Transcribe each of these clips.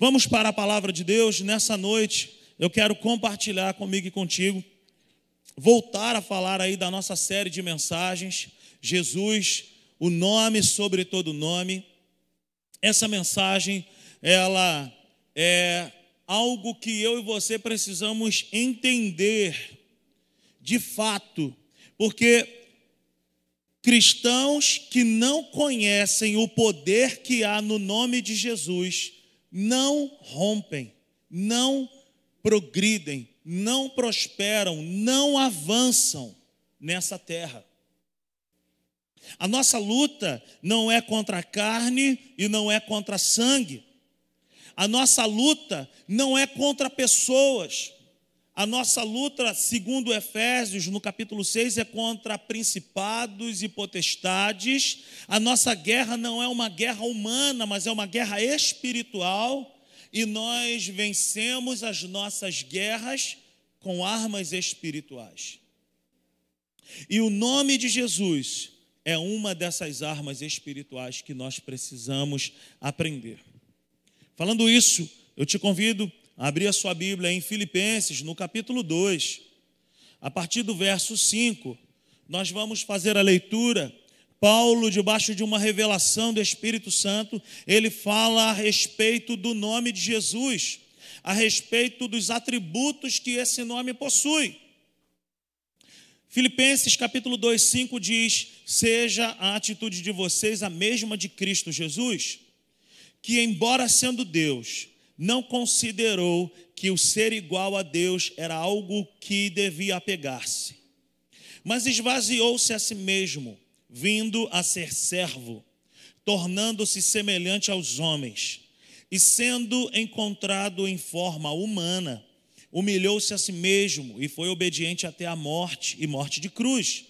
Vamos para a palavra de Deus nessa noite. Eu quero compartilhar comigo e contigo, voltar a falar aí da nossa série de mensagens. Jesus, o nome sobre todo nome. Essa mensagem, ela é algo que eu e você precisamos entender de fato, porque cristãos que não conhecem o poder que há no nome de Jesus não rompem, não progridem, não prosperam, não avançam nessa terra. A nossa luta não é contra a carne e não é contra sangue. A nossa luta não é contra pessoas. A nossa luta, segundo Efésios, no capítulo 6, é contra principados e potestades. A nossa guerra não é uma guerra humana, mas é uma guerra espiritual. E nós vencemos as nossas guerras com armas espirituais. E o nome de Jesus é uma dessas armas espirituais que nós precisamos aprender. Falando isso, eu te convido abrir a sua Bíblia em Filipenses, no capítulo 2, a partir do verso 5, nós vamos fazer a leitura. Paulo, debaixo de uma revelação do Espírito Santo, ele fala a respeito do nome de Jesus, a respeito dos atributos que esse nome possui. Filipenses capítulo 2, 5 diz: Seja a atitude de vocês a mesma de Cristo Jesus, que, embora sendo Deus, não considerou que o ser igual a Deus era algo que devia apegar-se, mas esvaziou-se a si mesmo, vindo a ser servo, tornando-se semelhante aos homens, e sendo encontrado em forma humana, humilhou-se a si mesmo e foi obediente até a morte e morte de cruz.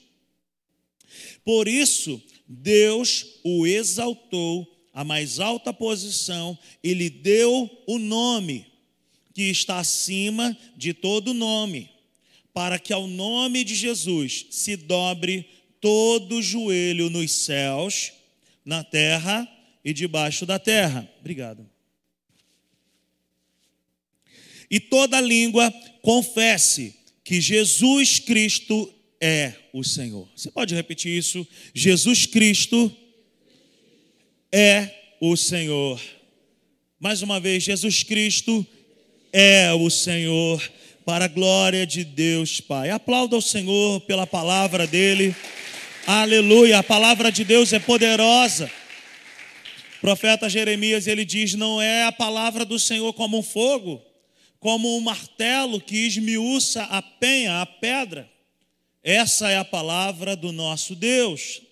Por isso, Deus o exaltou a mais alta posição e lhe deu o nome que está acima de todo nome, para que ao nome de Jesus se dobre todo joelho nos céus, na terra e debaixo da terra. Obrigado. E toda língua confesse que Jesus Cristo é o Senhor. Você pode repetir isso? Jesus Cristo é o Senhor. Mais uma vez, Jesus Cristo é o Senhor, para a glória de Deus, Pai. Aplauda o Senhor pela palavra dele. Aleluia. A palavra de Deus é poderosa. O profeta Jeremias, ele diz: "Não é a palavra do Senhor como um fogo, como um martelo que esmiuça a penha, a pedra. Essa é a palavra do nosso Deus.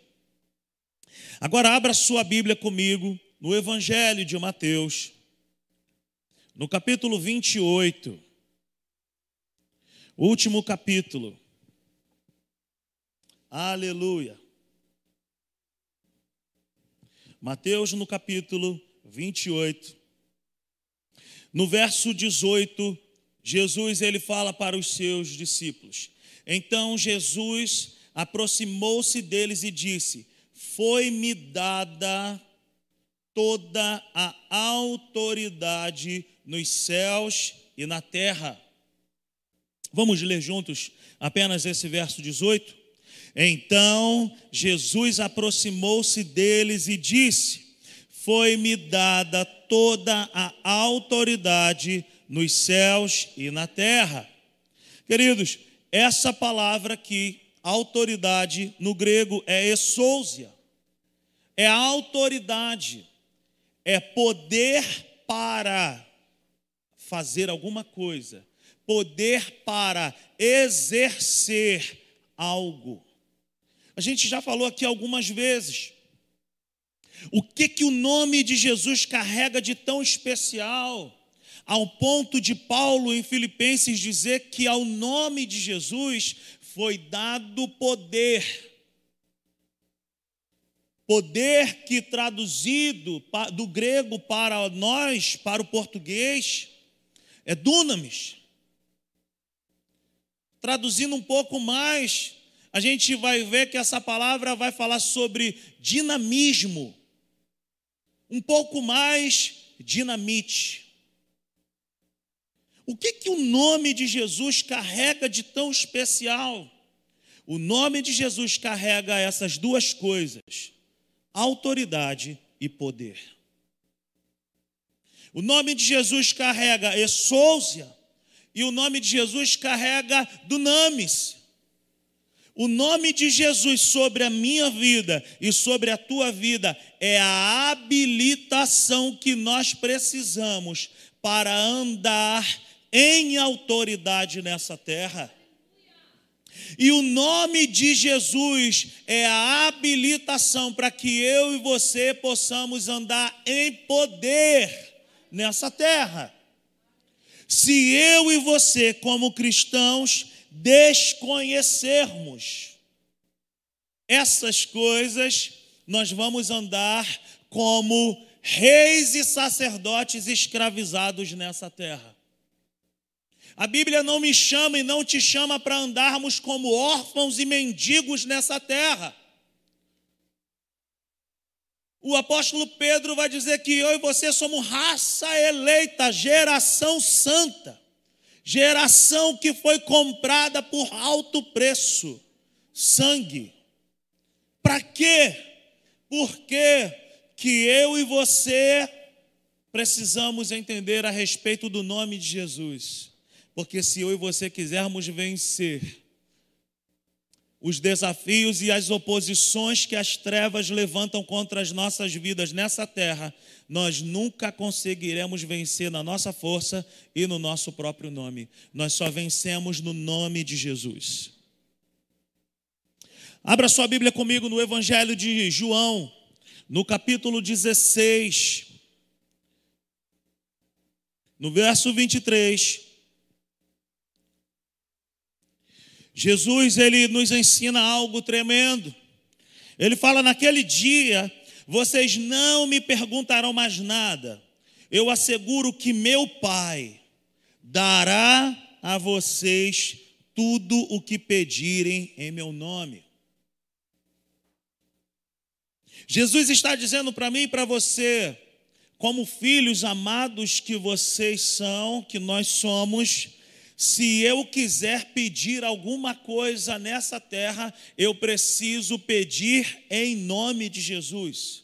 Agora abra sua Bíblia comigo no Evangelho de Mateus, no capítulo 28, último capítulo. Aleluia. Mateus no capítulo 28. No verso 18, Jesus ele fala para os seus discípulos. Então Jesus aproximou-se deles e disse: foi-me dada toda a autoridade nos céus e na terra. Vamos ler juntos apenas esse verso 18? Então Jesus aproximou-se deles e disse: Foi-me dada toda a autoridade nos céus e na terra. Queridos, essa palavra aqui autoridade no grego é exousia, é autoridade, é poder para fazer alguma coisa, poder para exercer algo. A gente já falou aqui algumas vezes. O que que o nome de Jesus carrega de tão especial? Ao ponto de Paulo em Filipenses dizer que ao nome de Jesus foi dado poder. Poder que traduzido do grego para nós, para o português, é dunamis. Traduzindo um pouco mais, a gente vai ver que essa palavra vai falar sobre dinamismo. Um pouco mais dinamite. O que, que o nome de Jesus carrega de tão especial? O nome de Jesus carrega essas duas coisas: autoridade e poder. O nome de Jesus carrega essousia e o nome de Jesus carrega dunamis. O nome de Jesus sobre a minha vida e sobre a tua vida é a habilitação que nós precisamos para andar em autoridade nessa terra. E o nome de Jesus é a habilitação para que eu e você possamos andar em poder nessa terra. Se eu e você, como cristãos, desconhecermos essas coisas, nós vamos andar como reis e sacerdotes escravizados nessa terra. A Bíblia não me chama e não te chama para andarmos como órfãos e mendigos nessa terra. O apóstolo Pedro vai dizer que eu e você somos raça eleita, geração santa, geração que foi comprada por alto preço, sangue. Para quê? Porque que eu e você precisamos entender a respeito do nome de Jesus. Porque se eu e você quisermos vencer os desafios e as oposições que as trevas levantam contra as nossas vidas nessa terra, nós nunca conseguiremos vencer na nossa força e no nosso próprio nome. Nós só vencemos no nome de Jesus. Abra sua Bíblia comigo no Evangelho de João, no capítulo 16, no verso 23. Jesus ele nos ensina algo tremendo. Ele fala: naquele dia vocês não me perguntarão mais nada. Eu asseguro que meu Pai dará a vocês tudo o que pedirem em meu nome. Jesus está dizendo para mim e para você, como filhos amados que vocês são, que nós somos, se eu quiser pedir alguma coisa nessa terra, eu preciso pedir em nome de Jesus.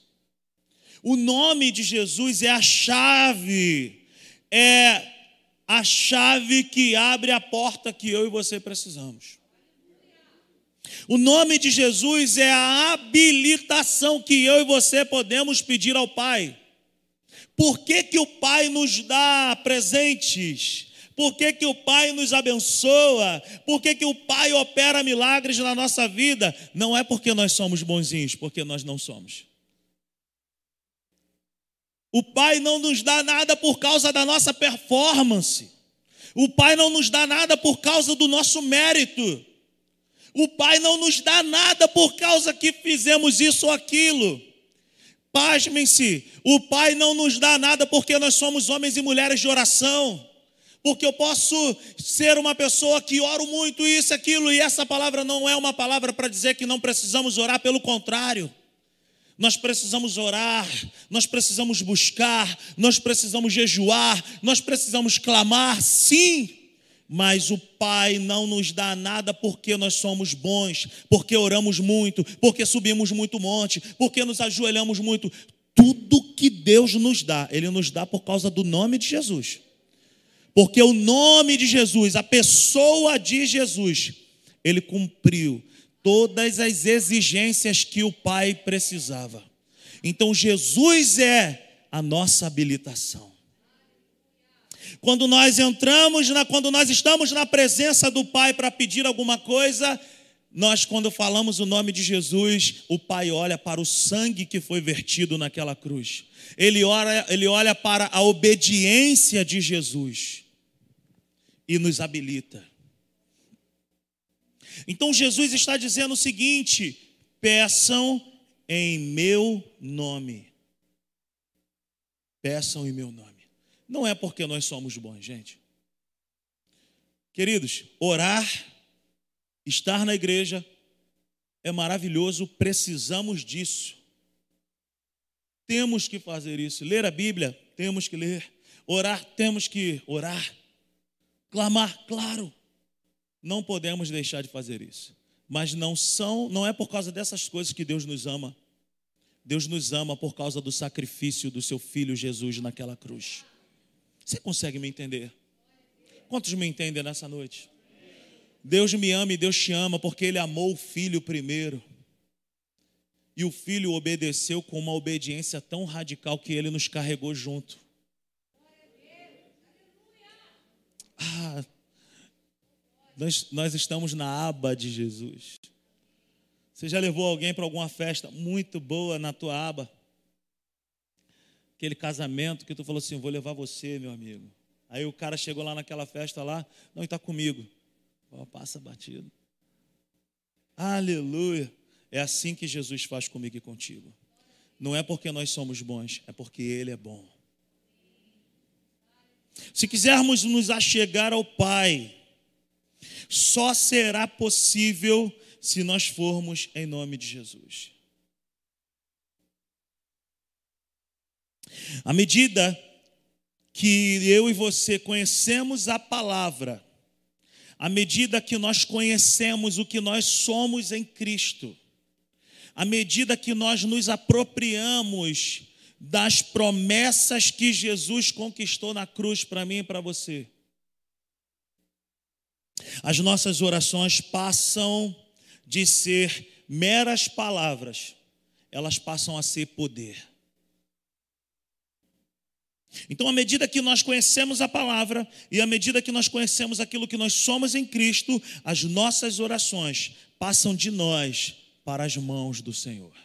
O nome de Jesus é a chave, é a chave que abre a porta que eu e você precisamos. O nome de Jesus é a habilitação que eu e você podemos pedir ao Pai. Por que, que o Pai nos dá presentes? Por que, que o Pai nos abençoa? Por que, que o Pai opera milagres na nossa vida? Não é porque nós somos bonzinhos, porque nós não somos. O Pai não nos dá nada por causa da nossa performance. O Pai não nos dá nada por causa do nosso mérito. O Pai não nos dá nada por causa que fizemos isso ou aquilo. Pasmem-se, o Pai não nos dá nada porque nós somos homens e mulheres de oração porque eu posso ser uma pessoa que oro muito isso, aquilo, e essa palavra não é uma palavra para dizer que não precisamos orar, pelo contrário. Nós precisamos orar, nós precisamos buscar, nós precisamos jejuar, nós precisamos clamar, sim, mas o Pai não nos dá nada porque nós somos bons, porque oramos muito, porque subimos muito monte, porque nos ajoelhamos muito. Tudo que Deus nos dá, Ele nos dá por causa do nome de Jesus. Porque o nome de Jesus, a pessoa de Jesus, ele cumpriu todas as exigências que o Pai precisava. Então Jesus é a nossa habilitação. Quando nós entramos, na, quando nós estamos na presença do Pai para pedir alguma coisa, nós, quando falamos o nome de Jesus, o Pai olha para o sangue que foi vertido naquela cruz. Ele olha, ele olha para a obediência de Jesus e nos habilita. Então Jesus está dizendo o seguinte: peçam em meu nome. Peçam em meu nome. Não é porque nós somos bons, gente. Queridos, orar, estar na igreja é maravilhoso, precisamos disso. Temos que fazer isso. Ler a Bíblia, temos que ler. Orar, temos que orar. Clamar, claro. Não podemos deixar de fazer isso. Mas não são, não é por causa dessas coisas que Deus nos ama. Deus nos ama por causa do sacrifício do seu filho Jesus naquela cruz. Você consegue me entender? Quantos me entendem nessa noite? Deus me ama e Deus te ama porque Ele amou o filho primeiro. E o filho obedeceu com uma obediência tão radical que ele nos carregou junto. Ah, nós, nós estamos na aba de Jesus. Você já levou alguém para alguma festa muito boa na tua aba? Aquele casamento que tu falou assim: vou levar você, meu amigo. Aí o cara chegou lá naquela festa lá, não, está comigo. Oh, passa batido. Aleluia. É assim que Jesus faz comigo e contigo. Não é porque nós somos bons, é porque Ele é bom. Se quisermos nos achegar ao Pai, só será possível se nós formos em nome de Jesus. À medida que eu e você conhecemos a palavra, à medida que nós conhecemos o que nós somos em Cristo, à medida que nós nos apropriamos das promessas que Jesus conquistou na cruz para mim e para você. As nossas orações passam de ser meras palavras, elas passam a ser poder. Então, à medida que nós conhecemos a palavra e à medida que nós conhecemos aquilo que nós somos em Cristo, as nossas orações passam de nós para as mãos do Senhor.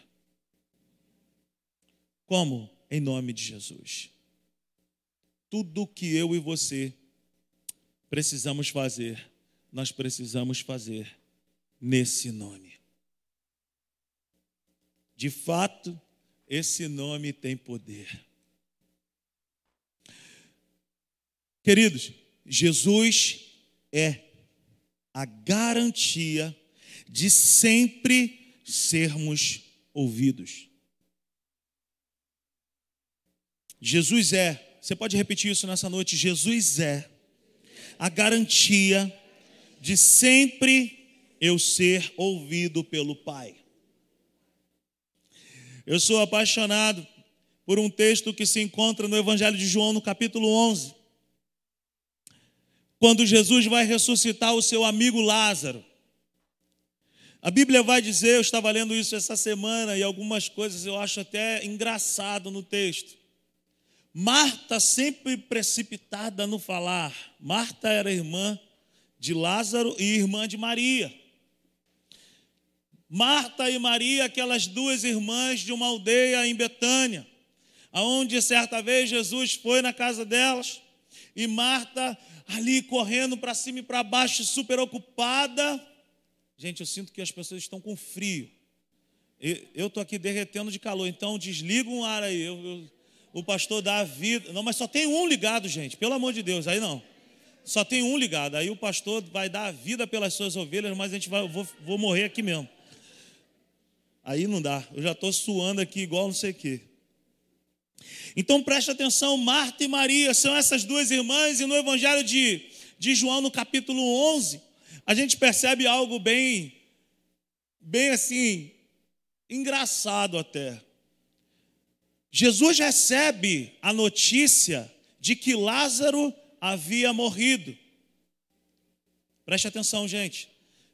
Como? Em nome de Jesus. Tudo que eu e você precisamos fazer, nós precisamos fazer nesse nome. De fato, esse nome tem poder. Queridos, Jesus é a garantia de sempre sermos ouvidos. Jesus é, você pode repetir isso nessa noite? Jesus é a garantia de sempre eu ser ouvido pelo Pai. Eu sou apaixonado por um texto que se encontra no Evangelho de João, no capítulo 11, quando Jesus vai ressuscitar o seu amigo Lázaro. A Bíblia vai dizer, eu estava lendo isso essa semana e algumas coisas eu acho até engraçado no texto. Marta sempre precipitada no falar. Marta era irmã de Lázaro e irmã de Maria. Marta e Maria, aquelas duas irmãs de uma aldeia em Betânia, aonde certa vez Jesus foi na casa delas e Marta ali correndo para cima e para baixo, super ocupada, Gente, eu sinto que as pessoas estão com frio. Eu estou aqui derretendo de calor, então desliga um ar aí. Eu, eu, o pastor dá a vida. Não, mas só tem um ligado, gente, pelo amor de Deus, aí não. Só tem um ligado. Aí o pastor vai dar a vida pelas suas ovelhas, mas a gente vai, vou, vou morrer aqui mesmo. Aí não dá. Eu já estou suando aqui igual não sei o quê. Então preste atenção, Marta e Maria são essas duas irmãs, e no Evangelho de, de João, no capítulo 11, a gente percebe algo bem, bem assim, engraçado até. Jesus recebe a notícia de que Lázaro havia morrido. Preste atenção, gente.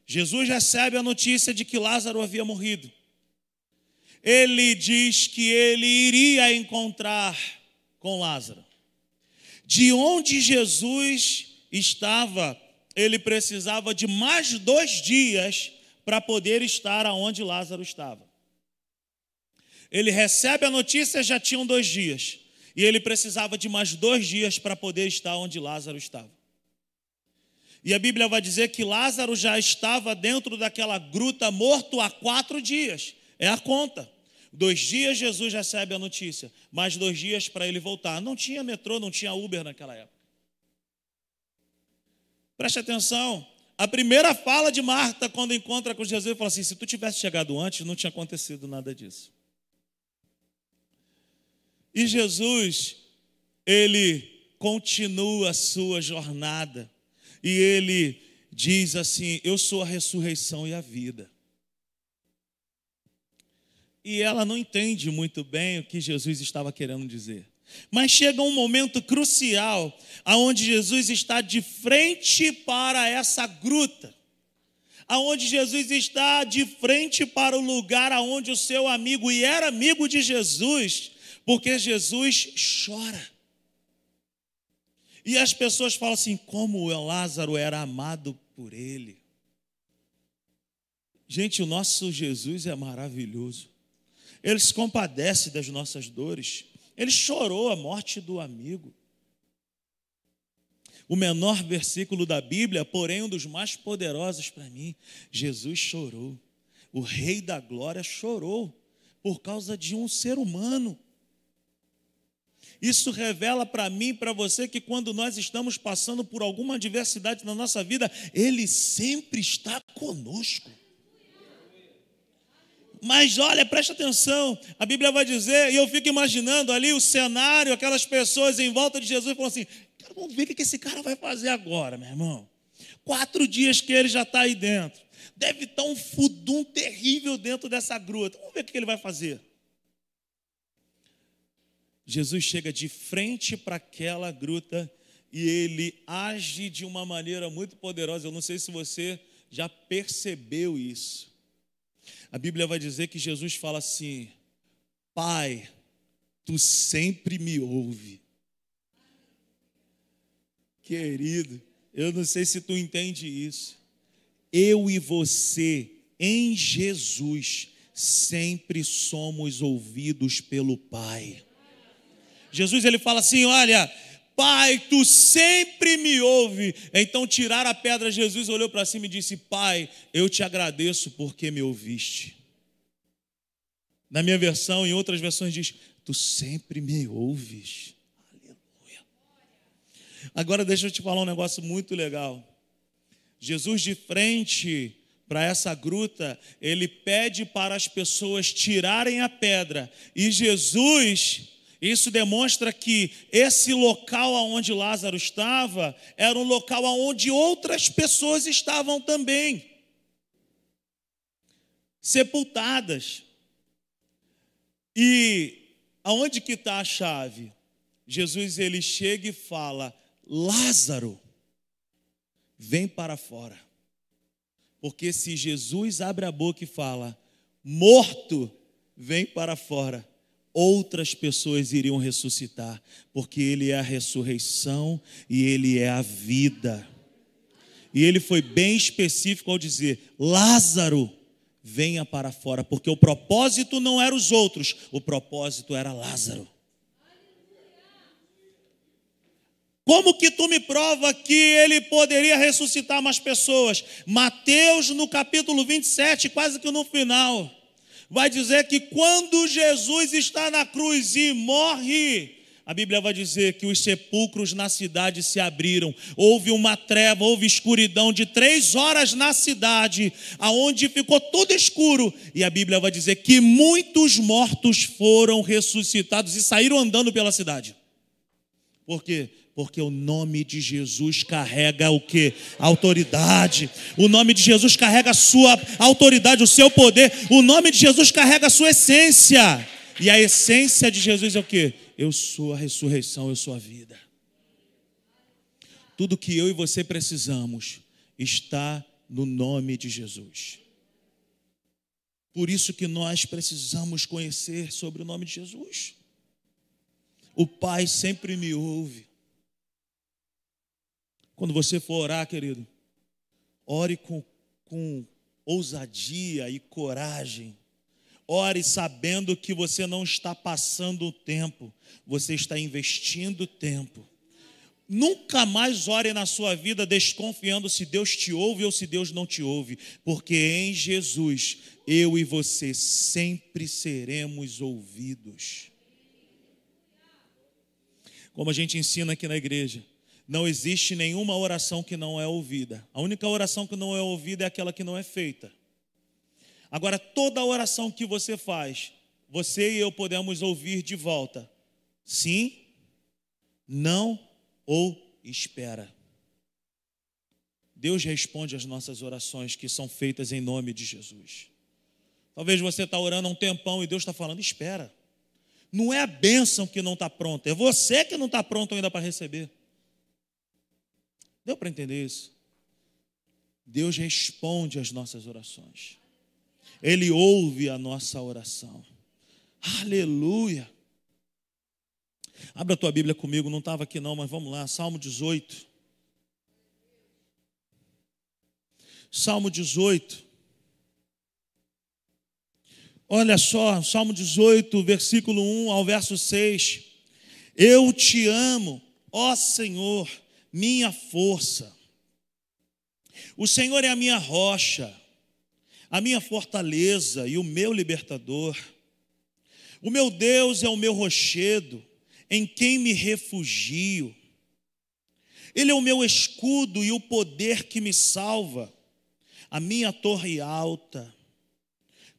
Jesus recebe a notícia de que Lázaro havia morrido. Ele diz que ele iria encontrar com Lázaro. De onde Jesus estava ele precisava de mais dois dias para poder estar aonde Lázaro estava. Ele recebe a notícia, já tinham dois dias. E ele precisava de mais dois dias para poder estar onde Lázaro estava. E a Bíblia vai dizer que Lázaro já estava dentro daquela gruta morto há quatro dias. É a conta. Dois dias Jesus recebe a notícia, mais dois dias para ele voltar. Não tinha metrô, não tinha Uber naquela época. Preste atenção. A primeira fala de Marta quando encontra com Jesus, ele fala assim: se tu tivesse chegado antes, não tinha acontecido nada disso. E Jesus, ele continua a sua jornada. e ele diz assim: Eu sou a ressurreição e a vida. E ela não entende muito bem o que Jesus estava querendo dizer. Mas chega um momento crucial aonde Jesus está de frente para essa gruta. Aonde Jesus está de frente para o lugar aonde o seu amigo e era amigo de Jesus, porque Jesus chora. E as pessoas falam assim: como o Lázaro era amado por ele. Gente, o nosso Jesus é maravilhoso. Ele se compadece das nossas dores. Ele chorou a morte do amigo. O menor versículo da Bíblia, porém um dos mais poderosos para mim. Jesus chorou. O Rei da Glória chorou por causa de um ser humano. Isso revela para mim para você que quando nós estamos passando por alguma adversidade na nossa vida, Ele sempre está conosco. Mas olha, presta atenção, a Bíblia vai dizer, e eu fico imaginando ali o cenário, aquelas pessoas em volta de Jesus, falando assim: vamos ver o que esse cara vai fazer agora, meu irmão. Quatro dias que ele já está aí dentro. Deve estar um fudum terrível dentro dessa gruta. Vamos ver o que ele vai fazer. Jesus chega de frente para aquela gruta e ele age de uma maneira muito poderosa. Eu não sei se você já percebeu isso. A Bíblia vai dizer que Jesus fala assim: Pai, tu sempre me ouve. Querido, eu não sei se tu entende isso. Eu e você, em Jesus, sempre somos ouvidos pelo Pai. Jesus ele fala assim: Olha, Pai, tu sempre me ouve. Então tiraram a pedra, Jesus olhou para cima e disse: Pai, eu te agradeço porque me ouviste. Na minha versão, em outras versões, diz: Tu sempre me ouves. Aleluia. Agora deixa eu te falar um negócio muito legal. Jesus, de frente para essa gruta, ele pede para as pessoas tirarem a pedra. E Jesus isso demonstra que esse local onde Lázaro estava era um local onde outras pessoas estavam também sepultadas. E aonde que está a chave? Jesus ele chega e fala: Lázaro, vem para fora. Porque se Jesus abre a boca e fala: morto, vem para fora outras pessoas iriam ressuscitar, porque Ele é a ressurreição e Ele é a vida. E ele foi bem específico ao dizer: Lázaro, venha para fora, porque o propósito não era os outros, o propósito era Lázaro. Como que tu me prova que ele poderia ressuscitar mais pessoas? Mateus, no capítulo 27, quase que no final vai dizer que quando Jesus está na cruz e morre, a Bíblia vai dizer que os sepulcros na cidade se abriram. Houve uma treva, houve escuridão de três horas na cidade, aonde ficou tudo escuro. E a Bíblia vai dizer que muitos mortos foram ressuscitados e saíram andando pela cidade. Por quê? Porque o nome de Jesus carrega o que? Autoridade. O nome de Jesus carrega a sua autoridade, o seu poder. O nome de Jesus carrega a sua essência. E a essência de Jesus é o que? Eu sou a ressurreição, eu sou a vida. Tudo que eu e você precisamos está no nome de Jesus. Por isso que nós precisamos conhecer sobre o nome de Jesus. O Pai sempre me ouve. Quando você for orar, querido, ore com, com ousadia e coragem. Ore sabendo que você não está passando o tempo, você está investindo tempo. Nunca mais ore na sua vida desconfiando se Deus te ouve ou se Deus não te ouve, porque em Jesus eu e você sempre seremos ouvidos. Como a gente ensina aqui na igreja, não existe nenhuma oração que não é ouvida. A única oração que não é ouvida é aquela que não é feita. Agora, toda oração que você faz, você e eu podemos ouvir de volta. Sim, não ou espera. Deus responde às nossas orações que são feitas em nome de Jesus. Talvez você está orando há um tempão e Deus está falando, espera. Não é a bênção que não está pronta, é você que não está pronto ainda para receber. Deu para entender isso? Deus responde às nossas orações. Ele ouve a nossa oração. Aleluia. Abra a tua Bíblia comigo, não estava aqui não, mas vamos lá, Salmo 18. Salmo 18. Olha só, Salmo 18, versículo 1 ao verso 6. Eu te amo, ó Senhor, minha força. O Senhor é a minha rocha, a minha fortaleza e o meu libertador. O meu Deus é o meu rochedo, em quem me refugio. Ele é o meu escudo e o poder que me salva, a minha torre alta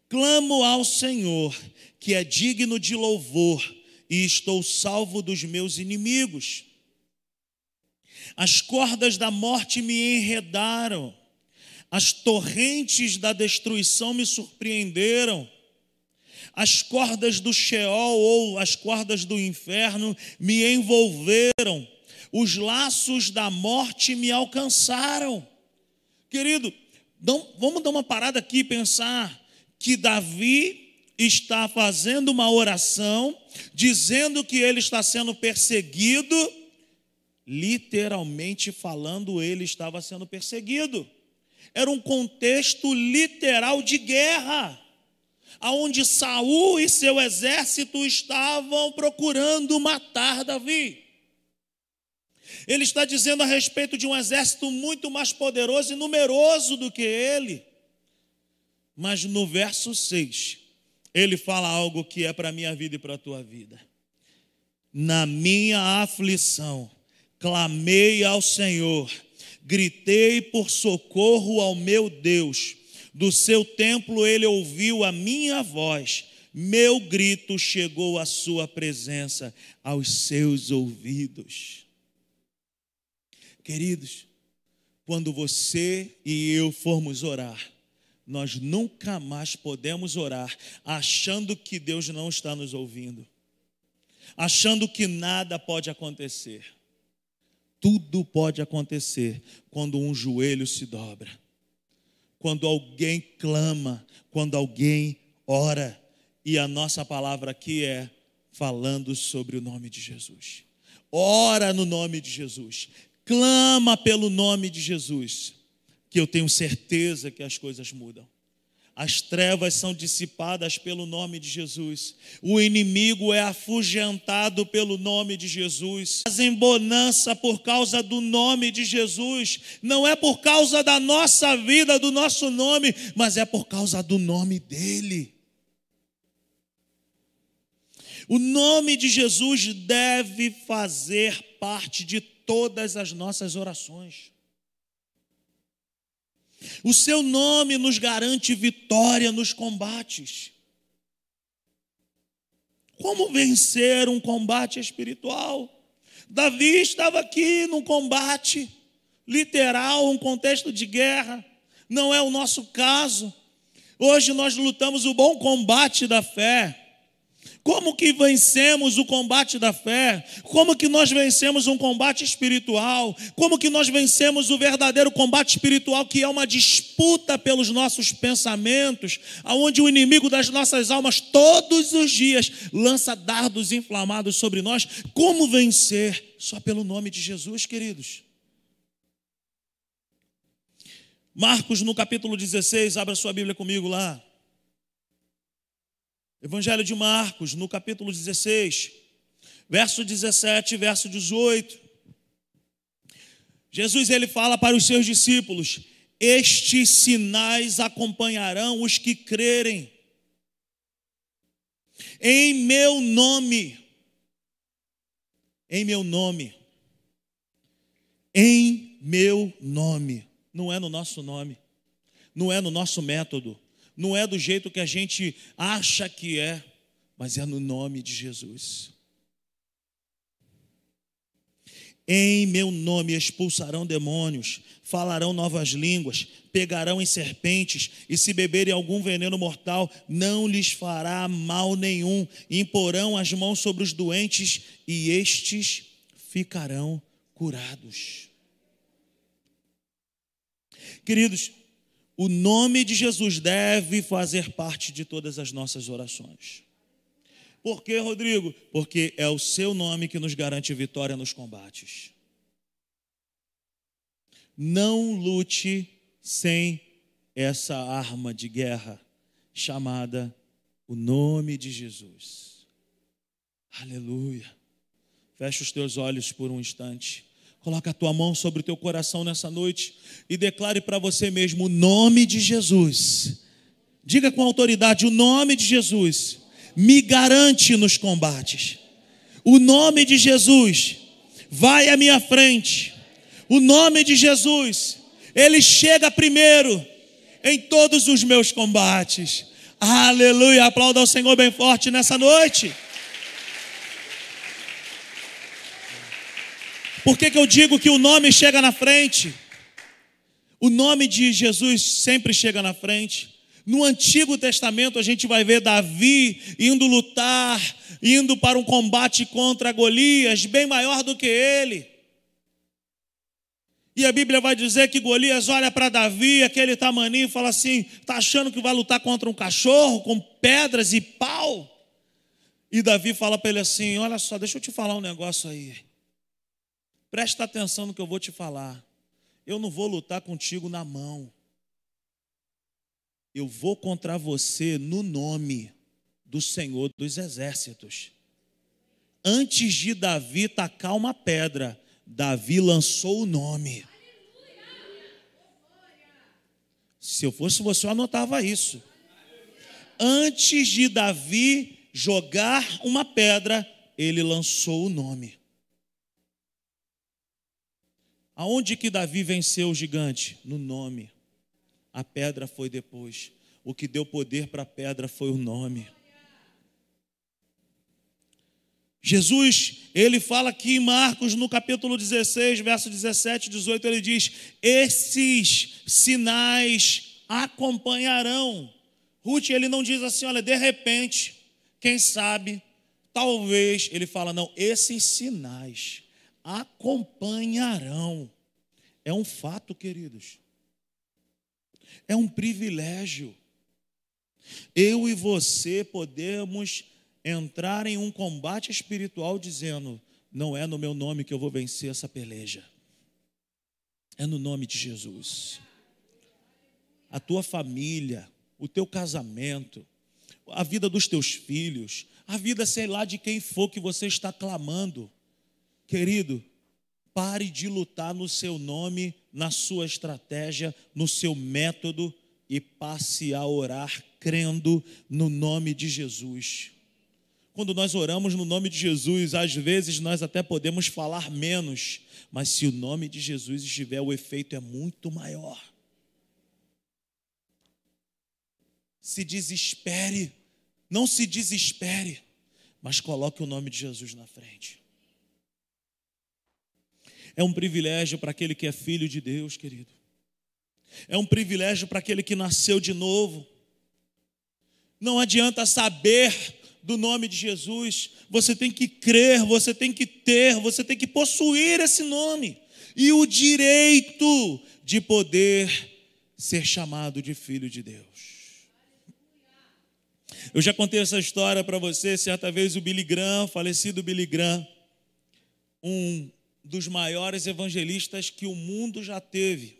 Clamo ao Senhor, que é digno de louvor, e estou salvo dos meus inimigos. As cordas da morte me enredaram, as torrentes da destruição me surpreenderam, as cordas do Sheol ou as cordas do inferno me envolveram, os laços da morte me alcançaram. Querido, vamos dar uma parada aqui e pensar que Davi está fazendo uma oração, dizendo que ele está sendo perseguido, literalmente falando, ele estava sendo perseguido. Era um contexto literal de guerra, aonde Saul e seu exército estavam procurando matar Davi. Ele está dizendo a respeito de um exército muito mais poderoso e numeroso do que ele. Mas no verso 6, ele fala algo que é para a minha vida e para a tua vida. Na minha aflição, clamei ao Senhor, gritei por socorro ao meu Deus. Do seu templo ele ouviu a minha voz, meu grito chegou à sua presença, aos seus ouvidos. Queridos, quando você e eu formos orar, nós nunca mais podemos orar achando que Deus não está nos ouvindo, achando que nada pode acontecer. Tudo pode acontecer quando um joelho se dobra, quando alguém clama, quando alguém ora. E a nossa palavra aqui é falando sobre o nome de Jesus. Ora no nome de Jesus, clama pelo nome de Jesus que eu tenho certeza que as coisas mudam. As trevas são dissipadas pelo nome de Jesus. O inimigo é afugentado pelo nome de Jesus. Fazem bonança por causa do nome de Jesus. Não é por causa da nossa vida, do nosso nome, mas é por causa do nome dele. O nome de Jesus deve fazer parte de todas as nossas orações. O seu nome nos garante vitória nos combates. Como vencer um combate espiritual? Davi estava aqui num combate literal, um contexto de guerra. Não é o nosso caso. Hoje nós lutamos o bom combate da fé. Como que vencemos o combate da fé? Como que nós vencemos um combate espiritual? Como que nós vencemos o verdadeiro combate espiritual que é uma disputa pelos nossos pensamentos, aonde o inimigo das nossas almas todos os dias lança dardos inflamados sobre nós? Como vencer? Só pelo nome de Jesus, queridos. Marcos no capítulo 16, abra sua Bíblia comigo lá. Evangelho de Marcos, no capítulo 16, verso 17 verso 18. Jesus ele fala para os seus discípulos: Estes sinais acompanharão os que crerem. Em meu nome. Em meu nome. Em meu nome. Não é no nosso nome. Não é no nosso método não é do jeito que a gente acha que é, mas é no nome de Jesus. Em meu nome expulsarão demônios, falarão novas línguas, pegarão em serpentes, e se beberem algum veneno mortal, não lhes fará mal nenhum. Imporão as mãos sobre os doentes, e estes ficarão curados. Queridos, o nome de Jesus deve fazer parte de todas as nossas orações. Por quê, Rodrigo? Porque é o seu nome que nos garante vitória nos combates. Não lute sem essa arma de guerra chamada o nome de Jesus. Aleluia. Feche os teus olhos por um instante. Coloca a tua mão sobre o teu coração nessa noite e declare para você mesmo o nome de Jesus. Diga com autoridade: o nome de Jesus me garante nos combates. O nome de Jesus vai à minha frente. O nome de Jesus, ele chega primeiro em todos os meus combates. Aleluia! Aplauda ao Senhor bem forte nessa noite. Por que, que eu digo que o nome chega na frente? O nome de Jesus sempre chega na frente. No Antigo Testamento a gente vai ver Davi indo lutar, indo para um combate contra Golias, bem maior do que ele. E a Bíblia vai dizer que Golias olha para Davi, aquele tamaninho, e fala assim: está achando que vai lutar contra um cachorro com pedras e pau? E Davi fala para ele assim: Olha só, deixa eu te falar um negócio aí. Presta atenção no que eu vou te falar. Eu não vou lutar contigo na mão eu vou contra você no nome do Senhor dos Exércitos. Antes de Davi tacar uma pedra, Davi lançou o nome. Se eu fosse você, eu anotava isso. Antes de Davi jogar uma pedra, ele lançou o nome. Aonde que Davi venceu o gigante? No nome. A pedra foi depois. O que deu poder para a pedra foi o nome. Jesus, ele fala aqui em Marcos, no capítulo 16, verso 17 e 18, ele diz: Esses sinais acompanharão. Ruth, ele não diz assim, olha, de repente, quem sabe, talvez, ele fala, não, esses sinais acompanharão. É um fato, queridos é um privilégio. Eu e você podemos entrar em um combate espiritual dizendo: não é no meu nome que eu vou vencer essa peleja, é no nome de Jesus. A tua família, o teu casamento, a vida dos teus filhos, a vida, sei lá, de quem for que você está clamando, querido, Pare de lutar no seu nome, na sua estratégia, no seu método e passe a orar crendo no nome de Jesus. Quando nós oramos no nome de Jesus, às vezes nós até podemos falar menos, mas se o nome de Jesus estiver, o efeito é muito maior. Se desespere, não se desespere, mas coloque o nome de Jesus na frente. É um privilégio para aquele que é filho de Deus, querido. É um privilégio para aquele que nasceu de novo. Não adianta saber do nome de Jesus, você tem que crer, você tem que ter, você tem que possuir esse nome e o direito de poder ser chamado de filho de Deus. Eu já contei essa história para você, certa vez o Billy Graham, falecido Billy Graham, um dos maiores evangelistas que o mundo já teve.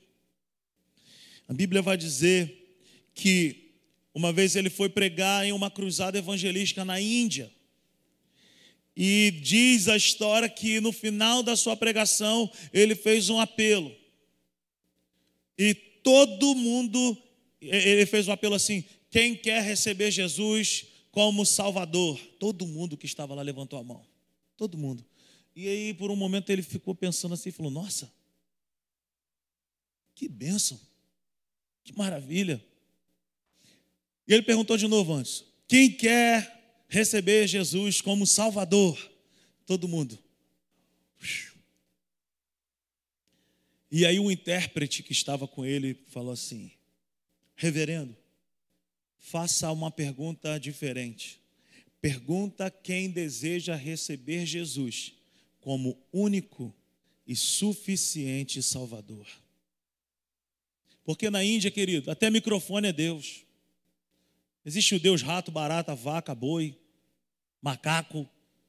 A Bíblia vai dizer que uma vez ele foi pregar em uma cruzada evangelística na Índia. E diz a história que no final da sua pregação ele fez um apelo. E todo mundo, ele fez um apelo assim: quem quer receber Jesus como Salvador? Todo mundo que estava lá levantou a mão. Todo mundo. E aí, por um momento, ele ficou pensando assim, falou: Nossa, que bênção, que maravilha. E ele perguntou de novo antes: Quem quer receber Jesus como Salvador? Todo mundo. E aí o intérprete que estava com ele falou assim: Reverendo, faça uma pergunta diferente. Pergunta quem deseja receber Jesus como único e suficiente Salvador. Porque na Índia, querido, até microfone é Deus. Existe o Deus rato, barata, vaca, boi, macaco.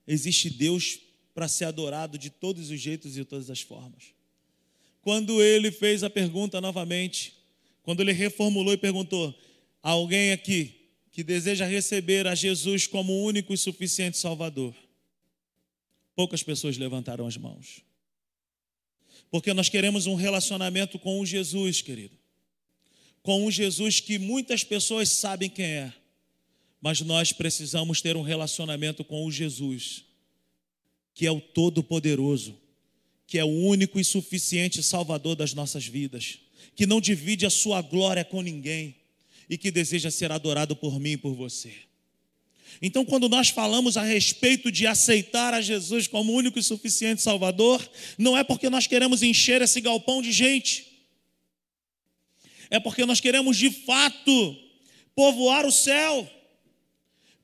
Existe Deus para ser adorado de todos os jeitos e de todas as formas. Quando ele fez a pergunta novamente, quando ele reformulou e perguntou: alguém aqui que deseja receber a Jesus como único e suficiente Salvador? Poucas pessoas levantaram as mãos. Porque nós queremos um relacionamento com o Jesus, querido. Com um Jesus que muitas pessoas sabem quem é. Mas nós precisamos ter um relacionamento com o Jesus, que é o Todo-Poderoso, que é o único e suficiente Salvador das nossas vidas, que não divide a sua glória com ninguém e que deseja ser adorado por mim e por você. Então, quando nós falamos a respeito de aceitar a Jesus como único e suficiente Salvador, não é porque nós queremos encher esse galpão de gente, é porque nós queremos de fato povoar o céu.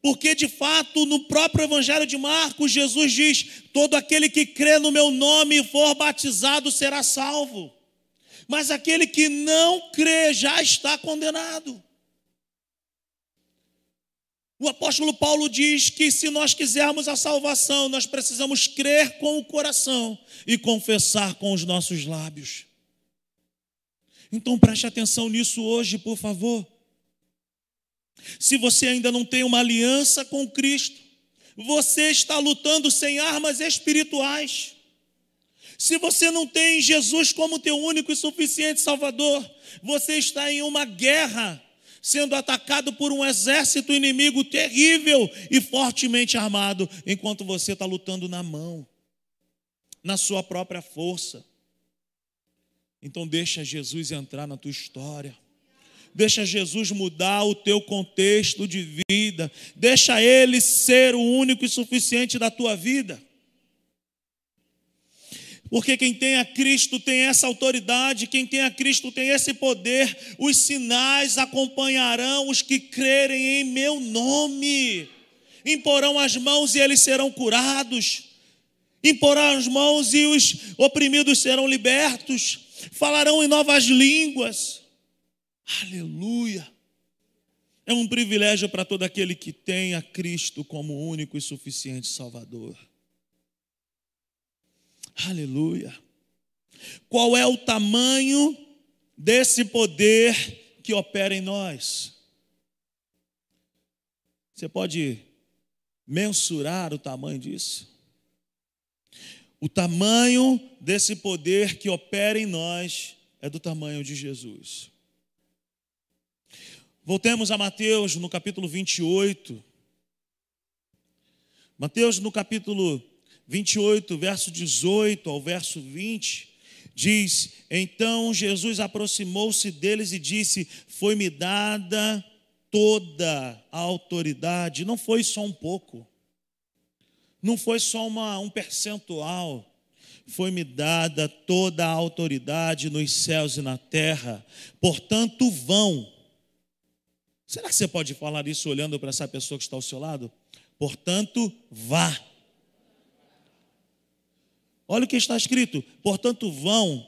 Porque de fato, no próprio Evangelho de Marcos, Jesus diz: Todo aquele que crê no meu nome e for batizado será salvo, mas aquele que não crê já está condenado. O apóstolo Paulo diz que se nós quisermos a salvação, nós precisamos crer com o coração e confessar com os nossos lábios. Então preste atenção nisso hoje, por favor. Se você ainda não tem uma aliança com Cristo, você está lutando sem armas espirituais. Se você não tem Jesus como teu único e suficiente Salvador, você está em uma guerra sendo atacado por um exército inimigo terrível e fortemente armado, enquanto você está lutando na mão, na sua própria força. Então deixa Jesus entrar na tua história. Deixa Jesus mudar o teu contexto de vida. Deixa ele ser o único e suficiente da tua vida. Porque quem tem a Cristo tem essa autoridade, quem tem a Cristo tem esse poder. Os sinais acompanharão os que crerem em meu nome. Imporão as mãos e eles serão curados. Imporão as mãos e os oprimidos serão libertos. Falarão em novas línguas. Aleluia. É um privilégio para todo aquele que tem a Cristo como único e suficiente Salvador. Aleluia. Qual é o tamanho desse poder que opera em nós? Você pode mensurar o tamanho disso? O tamanho desse poder que opera em nós é do tamanho de Jesus. Voltemos a Mateus no capítulo 28. Mateus no capítulo 28, verso 18 ao verso 20, diz: Então Jesus aproximou-se deles e disse: Foi-me dada toda a autoridade, não foi só um pouco, não foi só uma, um percentual, foi-me dada toda a autoridade nos céus e na terra, portanto, vão. Será que você pode falar isso olhando para essa pessoa que está ao seu lado? Portanto, vá Olha o que está escrito: portanto, vão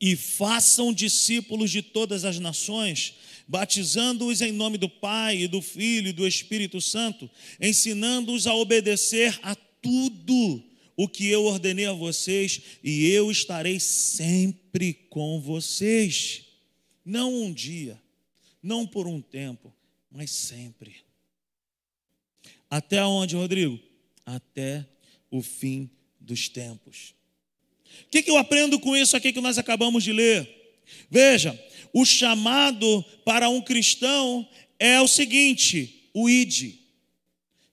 e façam discípulos de todas as nações, batizando-os em nome do Pai, e do Filho e do Espírito Santo, ensinando-os a obedecer a tudo o que eu ordenei a vocês, e eu estarei sempre com vocês. Não um dia, não por um tempo, mas sempre. Até onde, Rodrigo? Até o fim dos tempos. O que, que eu aprendo com isso aqui que nós acabamos de ler? Veja, o chamado para um cristão é o seguinte: o id.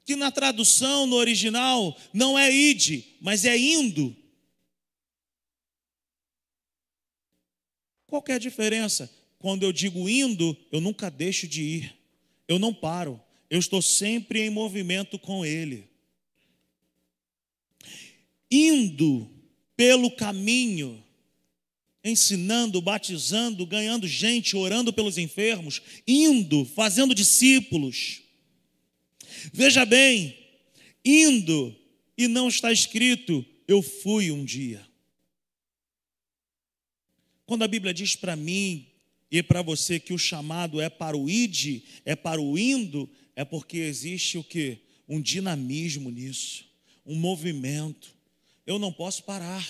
Que na tradução, no original, não é id, mas é indo. Qual é a diferença? Quando eu digo indo, eu nunca deixo de ir. Eu não paro. Eu estou sempre em movimento com Ele indo pelo caminho ensinando, batizando, ganhando gente, orando pelos enfermos, indo, fazendo discípulos. Veja bem, indo, e não está escrito, eu fui um dia. Quando a Bíblia diz para mim e para você que o chamado é para o ide, é para o indo, é porque existe o que? Um dinamismo nisso, um movimento. Eu não posso parar.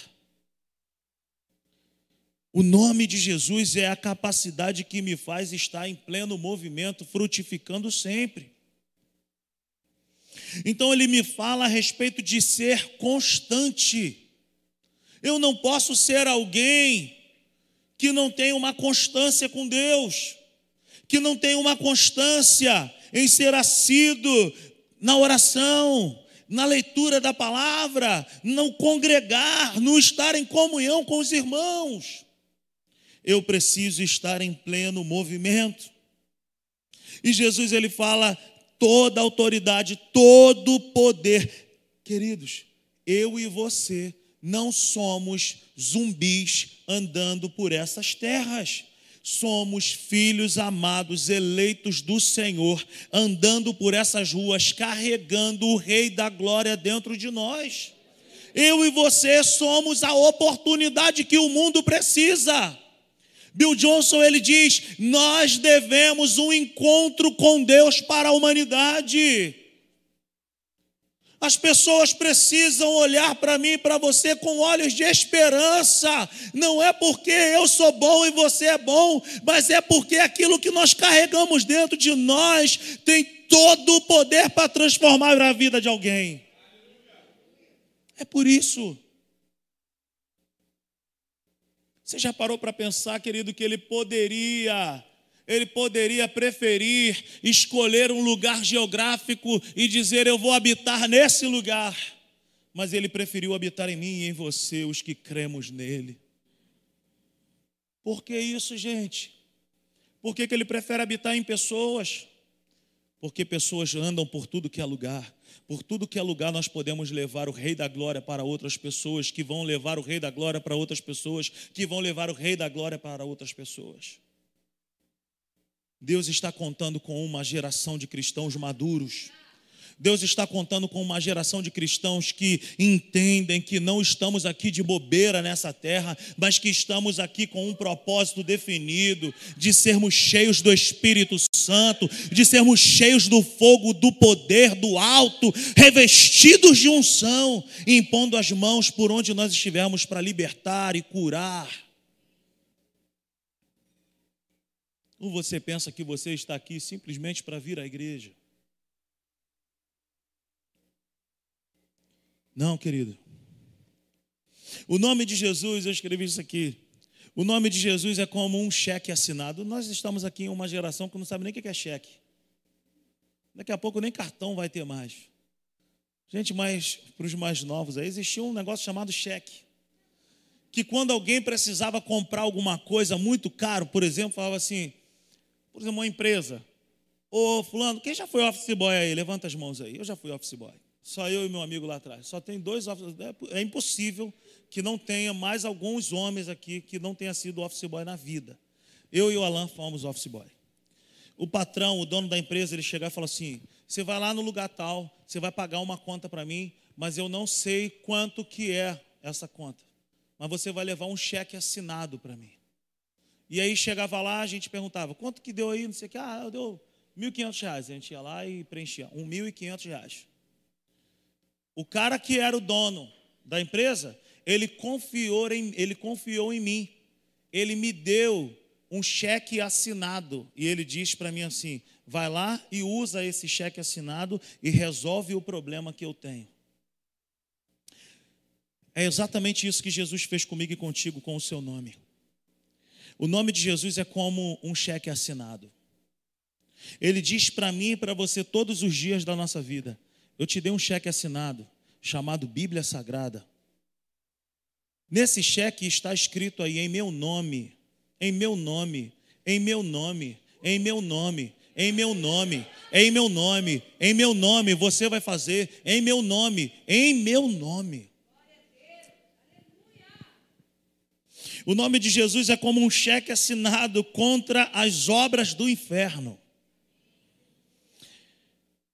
O nome de Jesus é a capacidade que me faz estar em pleno movimento, frutificando sempre. Então ele me fala a respeito de ser constante. Eu não posso ser alguém que não tem uma constância com Deus, que não tem uma constância em ser assíduo na oração, na leitura da palavra, não congregar, não estar em comunhão com os irmãos. Eu preciso estar em pleno movimento. E Jesus ele fala toda autoridade, todo poder. Queridos, eu e você não somos zumbis andando por essas terras. Somos filhos amados, eleitos do Senhor, andando por essas ruas, carregando o Rei da Glória dentro de nós. Eu e você somos a oportunidade que o mundo precisa. Bill Johnson ele diz: "Nós devemos um encontro com Deus para a humanidade". As pessoas precisam olhar para mim e para você com olhos de esperança. Não é porque eu sou bom e você é bom, mas é porque aquilo que nós carregamos dentro de nós tem todo o poder para transformar a vida de alguém. É por isso. Você já parou para pensar, querido, que ele poderia, ele poderia preferir escolher um lugar geográfico e dizer eu vou habitar nesse lugar, mas ele preferiu habitar em mim e em você, os que cremos nele. Por que isso, gente? Por que, que ele prefere habitar em pessoas? Porque pessoas andam por tudo que é lugar. Por tudo que é lugar, nós podemos levar o Rei da Glória para outras pessoas, que vão levar o Rei da Glória para outras pessoas, que vão levar o Rei da Glória para outras pessoas. Deus está contando com uma geração de cristãos maduros Deus está contando com uma geração de cristãos que entendem que não estamos aqui de bobeira nessa terra, mas que estamos aqui com um propósito definido, de sermos cheios do Espírito Santo, de sermos cheios do fogo do poder do alto, revestidos de unção, impondo as mãos por onde nós estivermos para libertar e curar. Ou você pensa que você está aqui simplesmente para vir à igreja? Não, querido. O nome de Jesus, eu escrevi isso aqui. O nome de Jesus é como um cheque assinado. Nós estamos aqui em uma geração que não sabe nem o que é cheque. Daqui a pouco nem cartão vai ter mais. Gente, mais para os mais novos aí, existia um negócio chamado cheque. Que quando alguém precisava comprar alguma coisa muito caro, por exemplo, falava assim, por exemplo, uma empresa. Ô fulano, quem já foi office boy aí? Levanta as mãos aí. Eu já fui office boy. Só eu e meu amigo lá atrás. Só tem dois office É impossível que não tenha mais alguns homens aqui que não tenha sido office boy na vida. Eu e o Alan fomos office boy. O patrão, o dono da empresa, ele chegava e falou assim: você vai lá no lugar tal, você vai pagar uma conta para mim, mas eu não sei quanto que é essa conta. Mas você vai levar um cheque assinado para mim. E aí chegava lá, a gente perguntava, quanto que deu aí? Não sei o que, ah, deu R$ 1.500. A gente ia lá e preenchia, R$ 1.500. O cara que era o dono da empresa, ele confiou em, ele confiou em mim. Ele me deu um cheque assinado e ele diz para mim assim: vai lá e usa esse cheque assinado e resolve o problema que eu tenho. É exatamente isso que Jesus fez comigo e contigo com o seu nome. O nome de Jesus é como um cheque assinado. Ele diz para mim e para você todos os dias da nossa vida: eu te dei um cheque assinado chamado Bíblia Sagrada. Nesse cheque está escrito aí em meu nome, em meu nome, em meu nome, em meu nome, em meu nome, em meu nome, em meu nome, você vai fazer em meu nome, em meu nome. O nome de Jesus é como um cheque assinado contra as obras do inferno.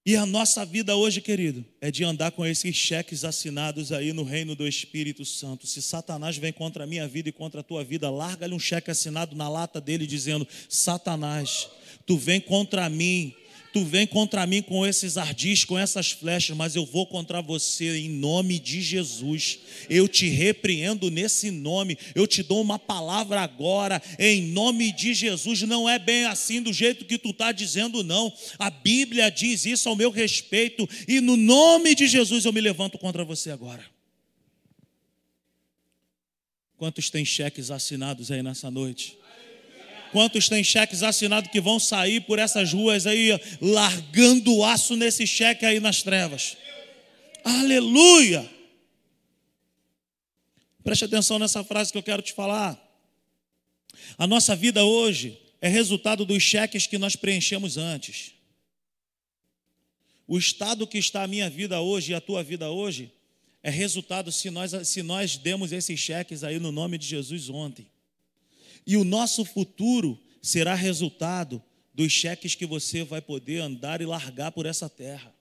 E a nossa vida hoje, querido, é de andar com esses cheques assinados aí no reino do Espírito Santo. Se Satanás vem contra a minha vida e contra a tua vida, larga-lhe um cheque assinado na lata dele dizendo: Satanás, tu vem contra mim Tu vem contra mim com esses ardis, com essas flechas, mas eu vou contra você em nome de Jesus. Eu te repreendo nesse nome. Eu te dou uma palavra agora em nome de Jesus. Não é bem assim do jeito que tu está dizendo, não. A Bíblia diz isso ao meu respeito e no nome de Jesus eu me levanto contra você agora. Quantos tem cheques assinados aí nessa noite? Quantos têm cheques assinados que vão sair por essas ruas aí, largando o aço nesse cheque aí nas trevas? Aleluia! Preste atenção nessa frase que eu quero te falar. A nossa vida hoje é resultado dos cheques que nós preenchemos antes. O estado que está a minha vida hoje e a tua vida hoje é resultado se nós, se nós demos esses cheques aí no nome de Jesus ontem. E o nosso futuro será resultado dos cheques que você vai poder andar e largar por essa terra.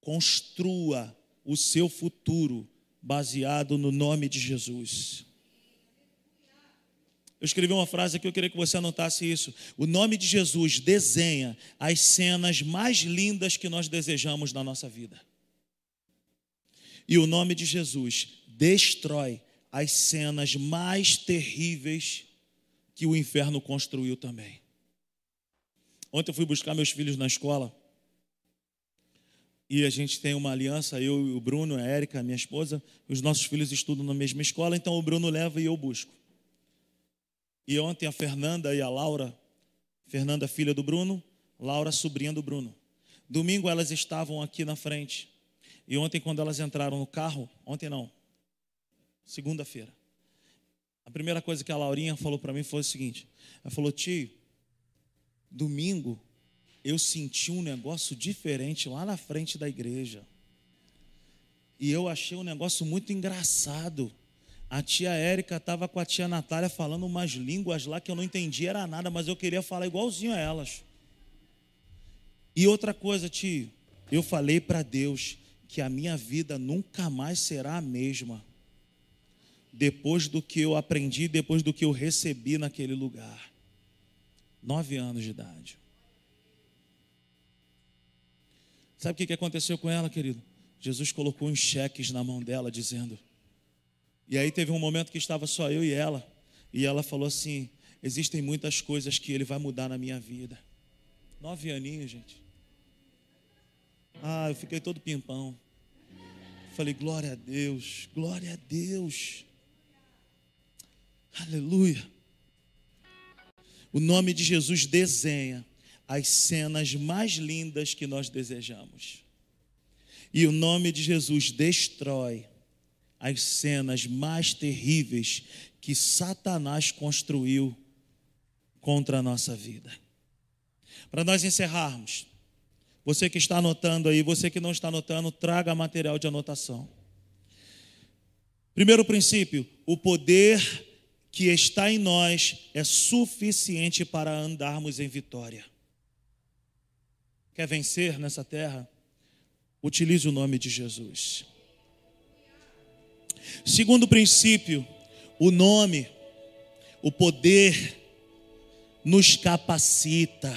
Construa o seu futuro baseado no nome de Jesus. Eu escrevi uma frase aqui, eu queria que você anotasse isso. O nome de Jesus desenha as cenas mais lindas que nós desejamos na nossa vida. E o nome de Jesus destrói as cenas mais terríveis que o inferno construiu também. Ontem eu fui buscar meus filhos na escola e a gente tem uma aliança, eu e o Bruno, a Érica, minha esposa, os nossos filhos estudam na mesma escola, então o Bruno leva e eu busco. E ontem a Fernanda e a Laura, Fernanda filha do Bruno, Laura sobrinha do Bruno. Domingo elas estavam aqui na frente. E ontem quando elas entraram no carro, ontem não, segunda-feira. A primeira coisa que a Laurinha falou para mim foi o seguinte: ela falou, tio, domingo eu senti um negócio diferente lá na frente da igreja. E eu achei um negócio muito engraçado. A tia Érica estava com a tia Natália falando umas línguas lá que eu não entendia era nada, mas eu queria falar igualzinho a elas. E outra coisa, tio, eu falei para Deus que a minha vida nunca mais será a mesma depois do que eu aprendi, depois do que eu recebi naquele lugar. Nove anos de idade. Sabe o que aconteceu com ela, querido? Jesus colocou uns cheques na mão dela, dizendo. E aí teve um momento que estava só eu e ela. E ela falou assim: Existem muitas coisas que ele vai mudar na minha vida. Nove aninhos, gente. Ah, eu fiquei todo pimpão. Falei, glória a Deus, glória a Deus. Aleluia. O nome de Jesus desenha as cenas mais lindas que nós desejamos. E o nome de Jesus destrói as cenas mais terríveis que Satanás construiu contra a nossa vida. Para nós encerrarmos, você que está anotando aí, você que não está anotando, traga material de anotação. Primeiro princípio: o poder que está em nós é suficiente para andarmos em vitória. Quer vencer nessa terra? Utilize o nome de Jesus. Segundo princípio, o nome, o poder nos capacita,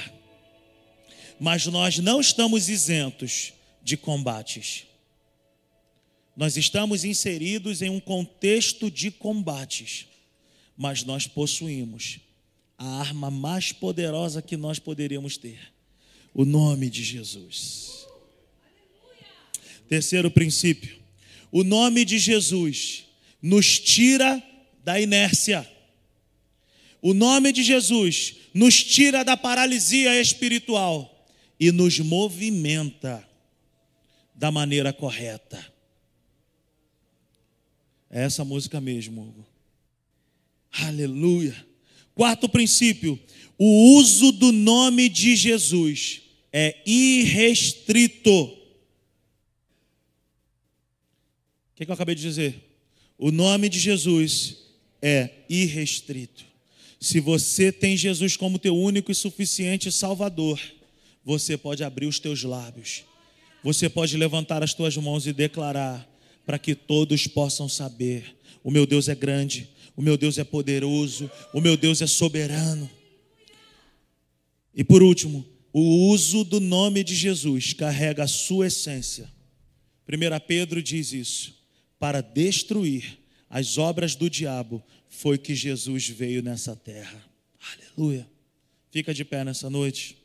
mas nós não estamos isentos de combates. Nós estamos inseridos em um contexto de combates mas nós possuímos a arma mais poderosa que nós poderíamos ter: o nome de Jesus. Terceiro princípio: o nome de Jesus nos tira da inércia. O nome de Jesus nos tira da paralisia espiritual e nos movimenta da maneira correta. É essa música mesmo, Hugo. Aleluia. Quarto princípio: o uso do nome de Jesus é irrestrito. O que, que eu acabei de dizer? O nome de Jesus é irrestrito. Se você tem Jesus como teu único e suficiente Salvador, você pode abrir os teus lábios, você pode levantar as tuas mãos e declarar, para que todos possam saber: o meu Deus é grande, o meu Deus é poderoso, o meu Deus é soberano. E por último, o uso do nome de Jesus carrega a sua essência. 1 Pedro diz isso: para destruir as obras do diabo foi que Jesus veio nessa terra. Aleluia. Fica de pé nessa noite.